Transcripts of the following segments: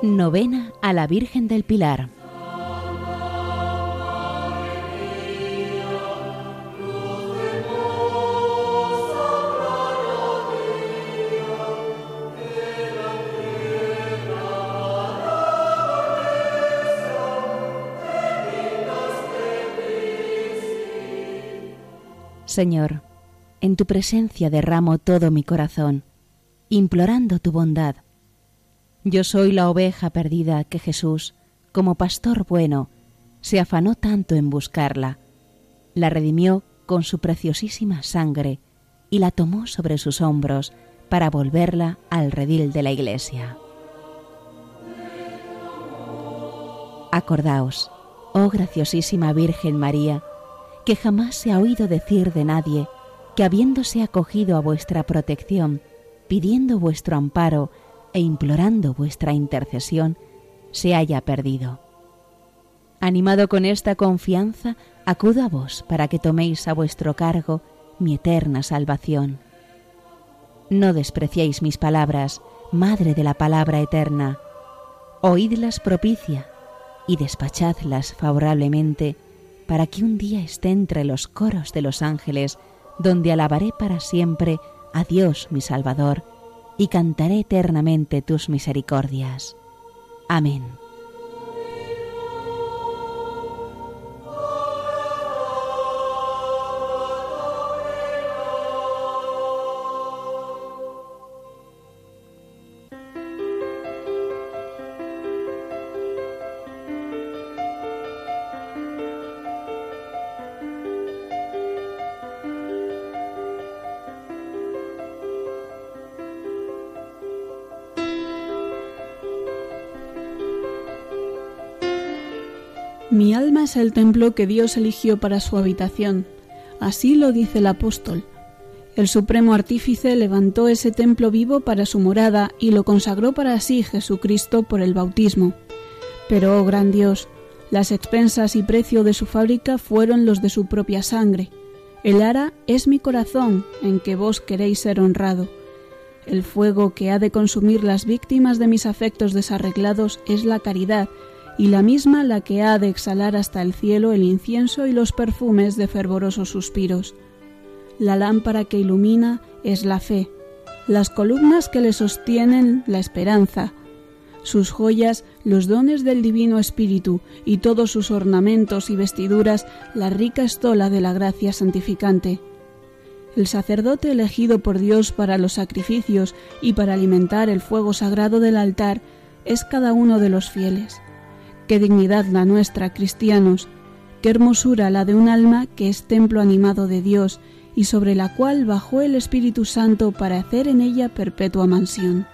Novena a la Virgen del Pilar. Señor, en tu presencia derramo todo mi corazón, implorando tu bondad yo soy la oveja perdida que Jesús, como pastor bueno, se afanó tanto en buscarla, la redimió con su preciosísima sangre y la tomó sobre sus hombros para volverla al redil de la iglesia. Acordaos, oh graciosísima Virgen María, que jamás se ha oído decir de nadie que habiéndose acogido a vuestra protección, pidiendo vuestro amparo e implorando vuestra intercesión, se haya perdido. Animado con esta confianza, acudo a vos para que toméis a vuestro cargo mi eterna salvación. No despreciéis mis palabras, Madre de la palabra eterna. Oídlas propicia y despachadlas favorablemente para que un día esté entre los coros de los ángeles, donde alabaré para siempre a Dios mi Salvador y cantaré eternamente tus misericordias. Amén. Mi alma es el templo que Dios eligió para su habitación. Así lo dice el apóstol. El Supremo Artífice levantó ese templo vivo para su morada y lo consagró para sí Jesucristo por el bautismo. Pero, oh gran Dios, las expensas y precio de su fábrica fueron los de su propia sangre. El ara es mi corazón en que vos queréis ser honrado. El fuego que ha de consumir las víctimas de mis afectos desarreglados es la caridad, y la misma la que ha de exhalar hasta el cielo el incienso y los perfumes de fervorosos suspiros. La lámpara que ilumina es la fe, las columnas que le sostienen la esperanza, sus joyas los dones del Divino Espíritu y todos sus ornamentos y vestiduras la rica estola de la gracia santificante. El sacerdote elegido por Dios para los sacrificios y para alimentar el fuego sagrado del altar es cada uno de los fieles. Qué dignidad la nuestra, cristianos, qué hermosura la de un alma que es templo animado de Dios y sobre la cual bajó el Espíritu Santo para hacer en ella perpetua mansión.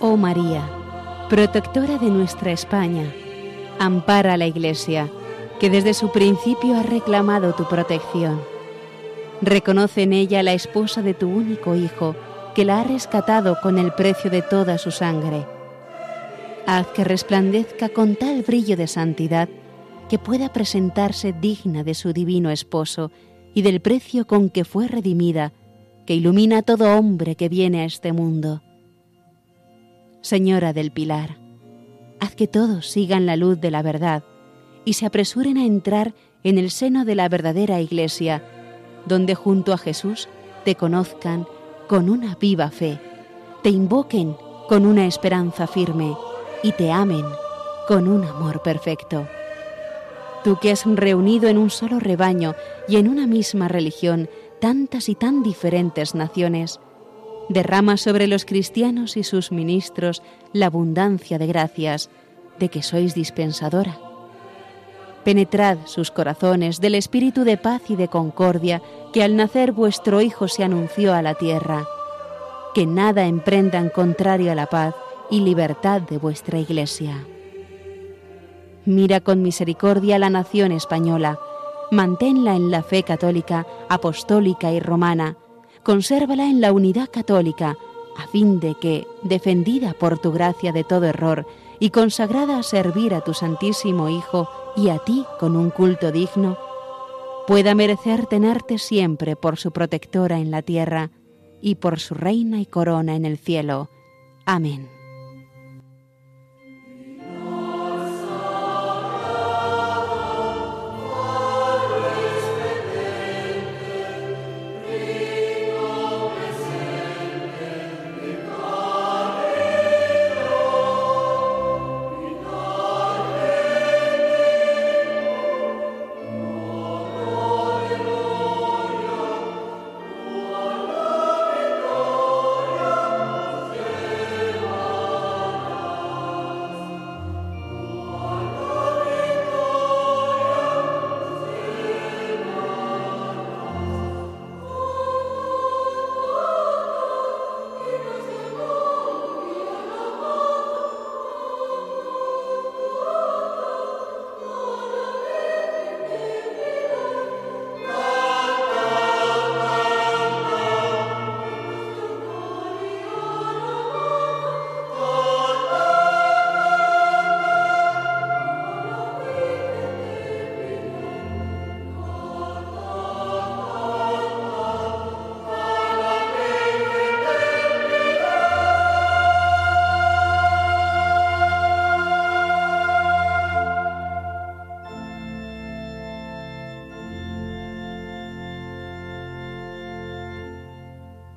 Oh María, protectora de nuestra España, ampara a la Iglesia, que desde su principio ha reclamado tu protección. Reconoce en ella la esposa de tu único Hijo, que la ha rescatado con el precio de toda su sangre. Haz que resplandezca con tal brillo de santidad que pueda presentarse digna de su divino esposo y del precio con que fue redimida, que ilumina a todo hombre que viene a este mundo. Señora del Pilar, haz que todos sigan la luz de la verdad y se apresuren a entrar en el seno de la verdadera Iglesia, donde junto a Jesús te conozcan con una viva fe, te invoquen con una esperanza firme y te amen con un amor perfecto. Tú que has reunido en un solo rebaño y en una misma religión tantas y tan diferentes naciones, derrama sobre los cristianos y sus ministros la abundancia de gracias de que sois dispensadora. Penetrad sus corazones del espíritu de paz y de concordia que al nacer vuestro Hijo se anunció a la tierra. Que nada emprendan contrario a la paz y libertad de vuestra Iglesia. Mira con misericordia la nación española, manténla en la fe católica, apostólica y romana, consérvala en la unidad católica, a fin de que, defendida por tu gracia de todo error y consagrada a servir a tu Santísimo Hijo y a ti con un culto digno, pueda merecer tenerte siempre por su protectora en la tierra y por su reina y corona en el cielo. Amén.